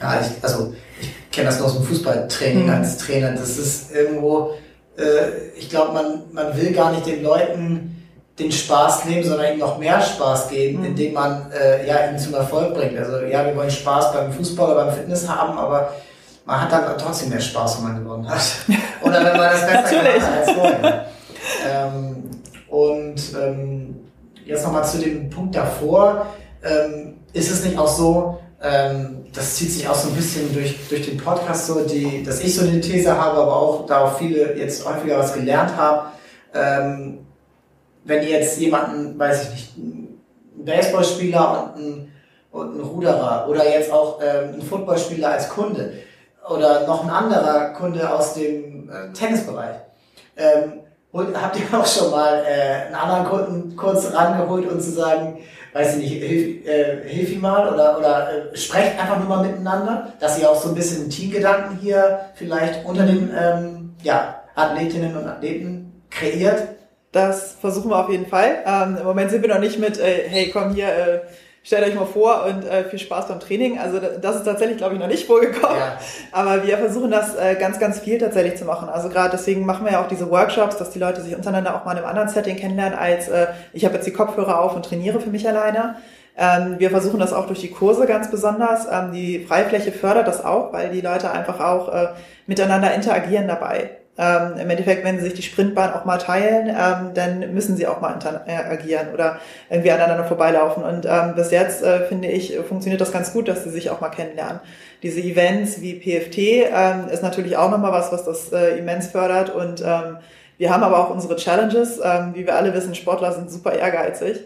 Ja, ich, also ich kenne das nur aus dem Fußballtraining mhm. als Trainer. Das ist irgendwo, äh, ich glaube, man, man will gar nicht den Leuten den Spaß nehmen, sondern ihm noch mehr Spaß geben, mhm. indem man äh, ja, ihn zum Erfolg bringt. Also ja, wir wollen Spaß beim Fußball oder beim Fitness haben, aber man hat dann trotzdem mehr Spaß, wenn man gewonnen hat. oder wenn man das besser gemacht hat als vorher. ähm, und ähm, jetzt nochmal zu dem Punkt davor. Ähm, ist es nicht auch so, ähm, das zieht sich auch so ein bisschen durch, durch den Podcast so, die, dass ich so eine These habe, aber auch da auch viele jetzt häufiger was gelernt haben, ähm, wenn ihr jetzt jemanden, weiß ich nicht, einen Baseballspieler und einen, und einen Ruderer oder jetzt auch ähm, einen Footballspieler als Kunde oder noch ein anderer Kunde aus dem äh, Tennisbereich. Ähm, und habt ihr auch schon mal äh, einen anderen Kunden kurz rangeholt und zu sagen, weiß ich nicht, hilf, äh, hilf ihm mal oder, oder äh, sprecht einfach nur mal miteinander, dass ihr auch so ein bisschen Teamgedanken hier vielleicht unter den ähm, ja, Athletinnen und Athleten kreiert das versuchen wir auf jeden Fall. Ähm, Im Moment sind wir noch nicht mit, äh, hey, komm hier, äh, stellt euch mal vor und äh, viel Spaß beim Training. Also das ist tatsächlich, glaube ich, noch nicht vorgekommen. Ja. Aber wir versuchen das äh, ganz, ganz viel tatsächlich zu machen. Also gerade deswegen machen wir ja auch diese Workshops, dass die Leute sich untereinander auch mal in einem anderen Setting kennenlernen, als äh, ich habe jetzt die Kopfhörer auf und trainiere für mich alleine. Ähm, wir versuchen das auch durch die Kurse ganz besonders. Ähm, die Freifläche fördert das auch, weil die Leute einfach auch äh, miteinander interagieren dabei. Ähm, Im Endeffekt, wenn sie sich die Sprintbahn auch mal teilen, ähm, dann müssen sie auch mal interagieren oder irgendwie aneinander vorbeilaufen. Und ähm, bis jetzt, äh, finde ich, funktioniert das ganz gut, dass sie sich auch mal kennenlernen. Diese Events wie PFT ähm, ist natürlich auch nochmal was, was das äh, immens fördert. Und ähm, wir haben aber auch unsere Challenges. Ähm, wie wir alle wissen, Sportler sind super ehrgeizig.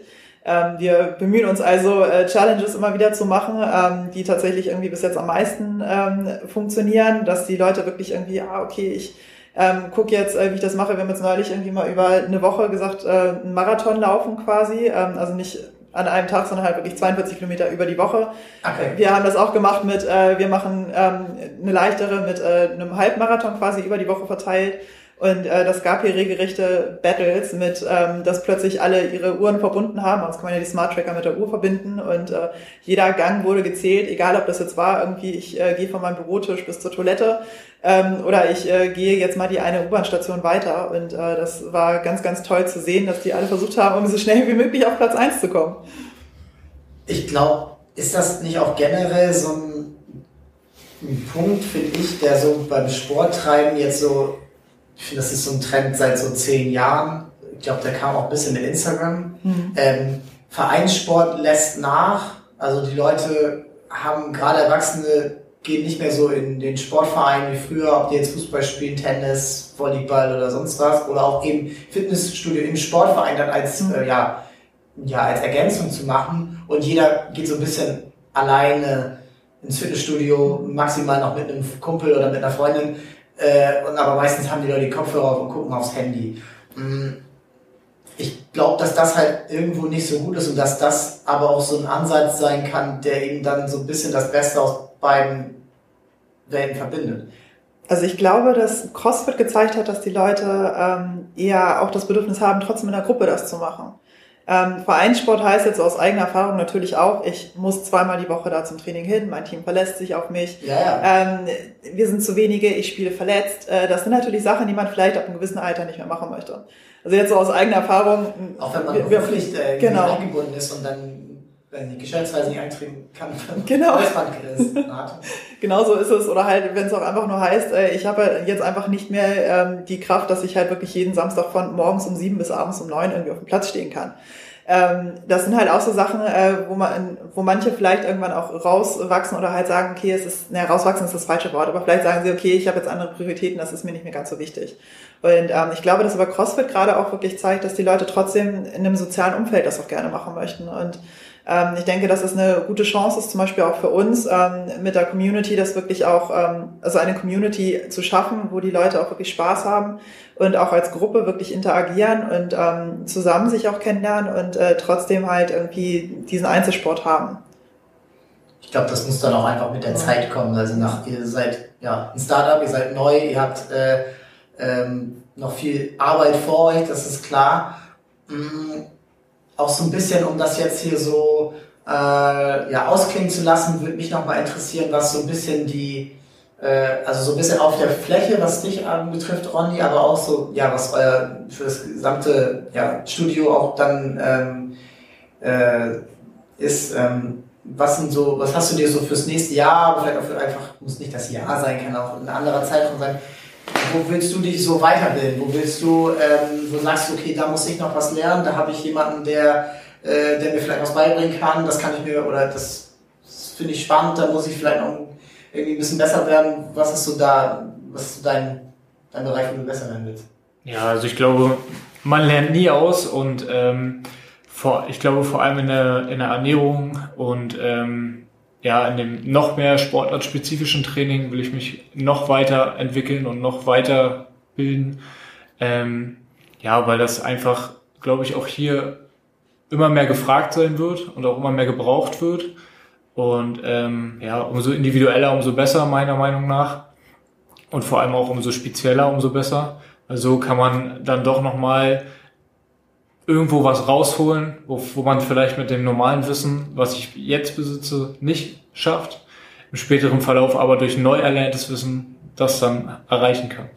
Ähm, wir bemühen uns also, äh, Challenges immer wieder zu machen, ähm, die tatsächlich irgendwie bis jetzt am meisten ähm, funktionieren, dass die Leute wirklich irgendwie, ah, okay, ich ähm, guck jetzt, äh, wie ich das mache. Wir haben jetzt neulich irgendwie mal über eine Woche gesagt, äh, einen Marathon laufen quasi. Ähm, also nicht an einem Tag, sondern halt wirklich 42 Kilometer über die Woche. Okay. Wir haben das auch gemacht mit, äh, wir machen ähm, eine leichtere mit äh, einem Halbmarathon quasi über die Woche verteilt. Und äh, das gab hier regelrechte Battles mit, ähm, dass plötzlich alle ihre Uhren verbunden haben. Sonst kann man ja die Smart Tracker mit der Uhr verbinden und äh, jeder Gang wurde gezählt, egal ob das jetzt war, irgendwie ich äh, gehe von meinem Bürotisch bis zur Toilette ähm, oder ich äh, gehe jetzt mal die eine U-Bahn-Station weiter. Und äh, das war ganz, ganz toll zu sehen, dass die alle versucht haben, um so schnell wie möglich auf Platz eins zu kommen. Ich glaube, ist das nicht auch generell so ein, ein Punkt, finde ich, der so beim Sporttreiben jetzt so ich finde, das ist so ein Trend seit so zehn Jahren. Ich glaube, der kam auch ein bisschen mit Instagram. Mhm. Ähm, Vereinssport lässt nach. Also die Leute haben gerade Erwachsene gehen nicht mehr so in den Sportverein wie früher, ob die jetzt Fußball spielen, Tennis, Volleyball oder sonst was, oder auch eben Fitnessstudio im Sportverein dann als, mhm. äh, ja, ja, als Ergänzung zu machen. Und jeder geht so ein bisschen alleine ins Fitnessstudio, maximal noch mit einem Kumpel oder mit einer Freundin. Äh, und aber meistens haben die Leute die Kopfhörer auf und gucken aufs Handy. Mm, ich glaube, dass das halt irgendwo nicht so gut ist und dass das aber auch so ein Ansatz sein kann, der eben dann so ein bisschen das Beste aus beiden Welten verbindet. Also ich glaube, dass CrossFit gezeigt hat, dass die Leute ähm, eher auch das Bedürfnis haben, trotzdem in der Gruppe das zu machen. Ähm, Vereinssport heißt jetzt aus eigener Erfahrung natürlich auch, ich muss zweimal die Woche da zum Training hin, mein Team verlässt sich auf mich, ja, ja. Ähm, wir sind zu wenige, ich spiele verletzt. Äh, das sind natürlich Sachen, die man vielleicht ab einem gewissen Alter nicht mehr machen möchte. Also jetzt so aus eigener Erfahrung. Auch wenn man beruflich äh, genau. eingebunden ist und dann wenn die Geschäftsweise nicht eintreten kann, genau. ist. genau so ist es. Oder halt, wenn es auch einfach nur heißt, äh, ich habe jetzt einfach nicht mehr ähm, die Kraft, dass ich halt wirklich jeden Samstag von morgens um sieben bis abends um neun irgendwie auf dem Platz stehen kann. Ähm, das sind halt auch so Sachen, äh, wo man, wo manche vielleicht irgendwann auch rauswachsen oder halt sagen, okay, es ist, ne, rauswachsen ist das falsche Wort, aber vielleicht sagen sie, okay, ich habe jetzt andere Prioritäten, das ist mir nicht mehr ganz so wichtig. Und ähm, ich glaube, dass aber CrossFit gerade auch wirklich zeigt, dass die Leute trotzdem in einem sozialen Umfeld das auch gerne machen möchten. Und ähm, ich denke, dass es eine gute Chance ist, zum Beispiel auch für uns ähm, mit der Community, das wirklich auch, ähm, also eine Community zu schaffen, wo die Leute auch wirklich Spaß haben und auch als Gruppe wirklich interagieren und ähm, zusammen sich auch kennenlernen und äh, trotzdem halt irgendwie diesen Einzelsport haben. Ich glaube, das muss dann auch einfach mit der Zeit kommen. Also nach, ihr seid ja ein Startup, ihr seid neu, ihr habt äh, ähm, noch viel Arbeit vor euch, das ist klar. Mm, auch so ein bisschen, um das jetzt hier so äh, ja, ausklingen zu lassen, würde mich nochmal interessieren, was so ein bisschen die, äh, also so ein bisschen auf der Fläche, was dich anbetrifft, Ronny, aber auch so, ja, was euer für das gesamte ja, Studio auch dann ähm, äh, ist. Ähm, was sind so, was hast du dir so fürs nächste Jahr, vielleicht auch für einfach, muss nicht das Jahr sein, kann auch ein anderer Zeitraum sein, wo willst du dich so weiterbilden? Wo willst du, ähm, wo sagst du, okay, da muss ich noch was lernen, da habe ich jemanden, der, äh, der mir vielleicht was beibringen kann, das kann ich mir, oder das, das finde ich spannend, da muss ich vielleicht noch irgendwie ein bisschen besser werden. Was ist so da, was ist dein, dein Bereich, wo du besser werden willst? Ja, also ich glaube, man lernt nie aus und ähm, vor, ich glaube vor allem in der, in der Ernährung und ähm, ja, in dem noch mehr sportartspezifischen Training will ich mich noch weiter entwickeln und noch weiter bilden. Ähm, ja, weil das einfach, glaube ich, auch hier immer mehr gefragt sein wird und auch immer mehr gebraucht wird. Und ähm, ja, umso individueller, umso besser, meiner Meinung nach. Und vor allem auch umso spezieller, umso besser. Also kann man dann doch nochmal irgendwo was rausholen, wo, wo man vielleicht mit dem normalen Wissen, was ich jetzt besitze, nicht schafft, im späteren Verlauf aber durch neu erlerntes Wissen das dann erreichen kann.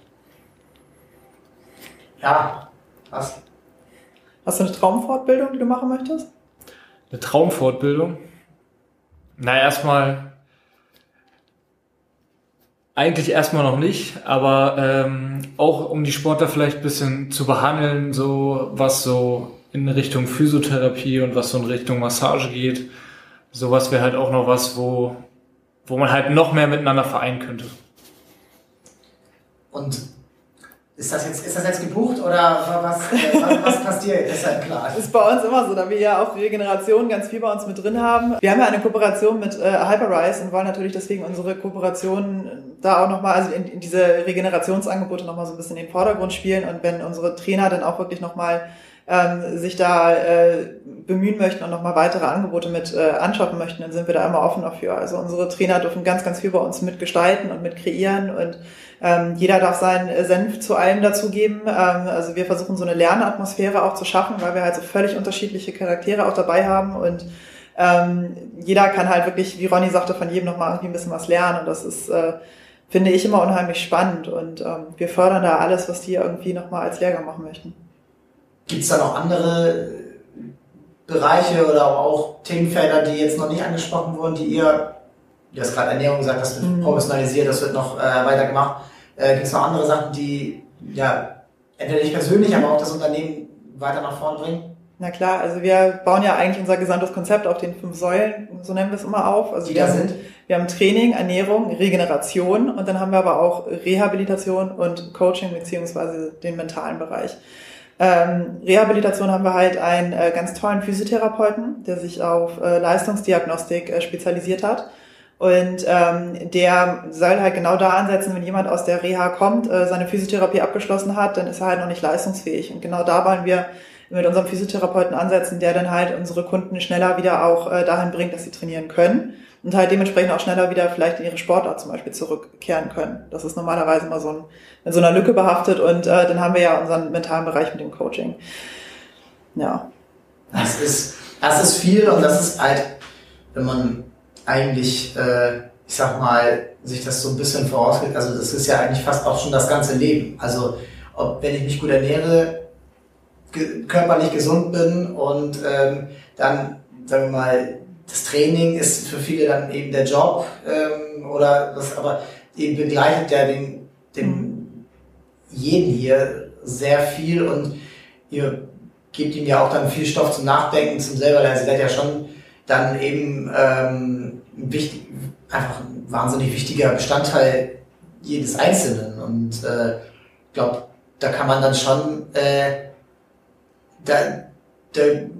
Ja, was? Hast du eine Traumfortbildung, die du machen möchtest? Eine Traumfortbildung? Na, erstmal eigentlich erstmal noch nicht, aber ähm, auch um die Sportler vielleicht bisschen zu behandeln, so was so in Richtung Physiotherapie und was so in Richtung Massage geht. Sowas wäre halt auch noch was, wo, wo man halt noch mehr miteinander vereinen könnte. Und ist das jetzt, ist das jetzt gebucht oder was, äh, was passiert? Ist halt klar. Ist bei uns immer so, da wir ja auch Regeneration ganz viel bei uns mit drin haben. Wir haben ja eine Kooperation mit äh, Hyperrise und wollen natürlich deswegen unsere Kooperation da auch nochmal, also in, in diese Regenerationsangebote nochmal so ein bisschen in den Vordergrund spielen und wenn unsere Trainer dann auch wirklich nochmal ähm, sich da äh, bemühen möchten und nochmal weitere Angebote mit äh, anschaffen möchten, dann sind wir da immer offen dafür. Also unsere Trainer dürfen ganz, ganz viel bei uns mitgestalten und mit kreieren und ähm, jeder darf seinen Senf zu allem dazugeben. Ähm, also wir versuchen so eine Lernatmosphäre auch zu schaffen, weil wir halt so völlig unterschiedliche Charaktere auch dabei haben und ähm, jeder kann halt wirklich, wie Ronny sagte, von jedem nochmal irgendwie ein bisschen was lernen und das ist, äh, finde ich immer unheimlich spannend und ähm, wir fördern da alles, was die irgendwie nochmal als Lehrgang machen möchten. Gibt es da noch andere Bereiche oder auch Themenfelder, die jetzt noch nicht angesprochen wurden, die ihr, du hast gerade Ernährung gesagt, das wird mhm. professionalisiert, das wird noch äh, weiter gemacht. Äh, Gibt es noch andere Sachen, die ja entweder dich persönlich, aber auch das Unternehmen weiter nach vorn bringen? Na klar, also wir bauen ja eigentlich unser gesamtes Konzept auf den fünf Säulen, so nennen wir es immer auf. Also die wir da sind. Wir haben Training, Ernährung, Regeneration und dann haben wir aber auch Rehabilitation und Coaching beziehungsweise den mentalen Bereich. Ähm, Rehabilitation haben wir halt einen äh, ganz tollen Physiotherapeuten, der sich auf äh, Leistungsdiagnostik äh, spezialisiert hat. Und ähm, der soll halt genau da ansetzen, wenn jemand aus der Reha kommt, äh, seine Physiotherapie abgeschlossen hat, dann ist er halt noch nicht leistungsfähig. Und genau da wollen wir mit unserem Physiotherapeuten ansetzen, der dann halt unsere Kunden schneller wieder auch äh, dahin bringt, dass sie trainieren können und halt dementsprechend auch schneller wieder vielleicht in ihre Sportart zum Beispiel zurückkehren können. Das ist normalerweise immer so ein, in so einer Lücke behaftet und äh, dann haben wir ja unseren mentalen Bereich mit dem Coaching. Ja. Das ist, das ist viel und das ist halt, wenn man eigentlich, äh, ich sag mal, sich das so ein bisschen vorausgeht, also das ist ja eigentlich fast auch schon das ganze Leben. Also ob, wenn ich mich gut ernähre, ge körperlich gesund bin und ähm, dann, sagen wir mal, das Training ist für viele dann eben der Job ähm, oder was, aber eben begleitet ja den, den jeden hier sehr viel und ihr gebt ihm ja auch dann viel Stoff zum Nachdenken, zum selber, also ihr seid ja schon dann eben ähm, wichtig, einfach ein wahnsinnig wichtiger Bestandteil jedes Einzelnen. Und äh, glaube, da kann man dann schon äh, da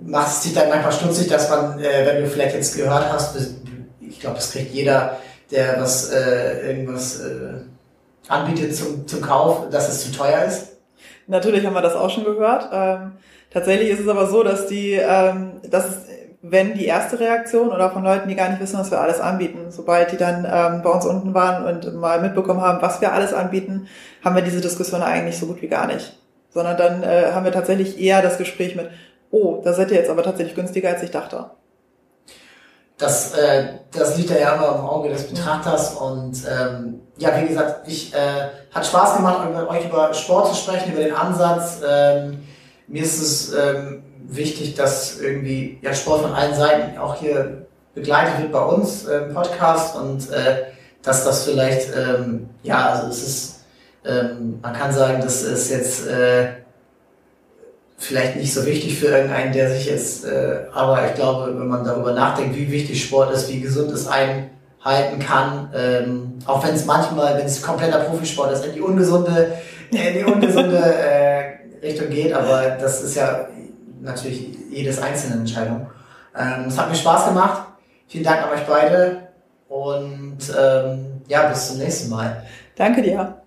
macht es dich dann manchmal stutzig, dass man, äh, wenn du vielleicht jetzt gehört hast, ich glaube, das kriegt jeder, der was äh, irgendwas äh, anbietet zum, zum Kauf, dass es zu teuer ist. Natürlich haben wir das auch schon gehört. Ähm, tatsächlich ist es aber so, dass die, ähm, dass wenn die erste Reaktion oder von Leuten, die gar nicht wissen, was wir alles anbieten, sobald die dann ähm, bei uns unten waren und mal mitbekommen haben, was wir alles anbieten, haben wir diese Diskussion eigentlich so gut wie gar nicht. Sondern dann äh, haben wir tatsächlich eher das Gespräch mit, oh, da seid ihr jetzt aber tatsächlich günstiger, als ich dachte. Das, äh, das liegt ja immer im Auge des Betrachters und ähm, ja, wie gesagt, ich äh, hat Spaß gemacht, mit euch über Sport zu sprechen, über den Ansatz. Ähm, mir ist es ähm, wichtig, dass irgendwie ja, Sport von allen Seiten auch hier begleitet wird bei uns im Podcast und äh, dass das vielleicht, ähm, ja, also es ist, ähm, man kann sagen, das ist jetzt äh, vielleicht nicht so wichtig für irgendeinen, der sich jetzt, äh, aber ich glaube, wenn man darüber nachdenkt, wie wichtig Sport ist, wie gesund es einen halten kann, ähm, auch wenn es manchmal, wenn es kompletter Profisport ist, in die ungesunde, in die ungesunde äh, Richtung geht, aber das ist ja natürlich jedes einzelne Entscheidung. Ähm, es hat mir Spaß gemacht. Vielen Dank an euch beide und ähm, ja, bis zum nächsten Mal. Danke dir.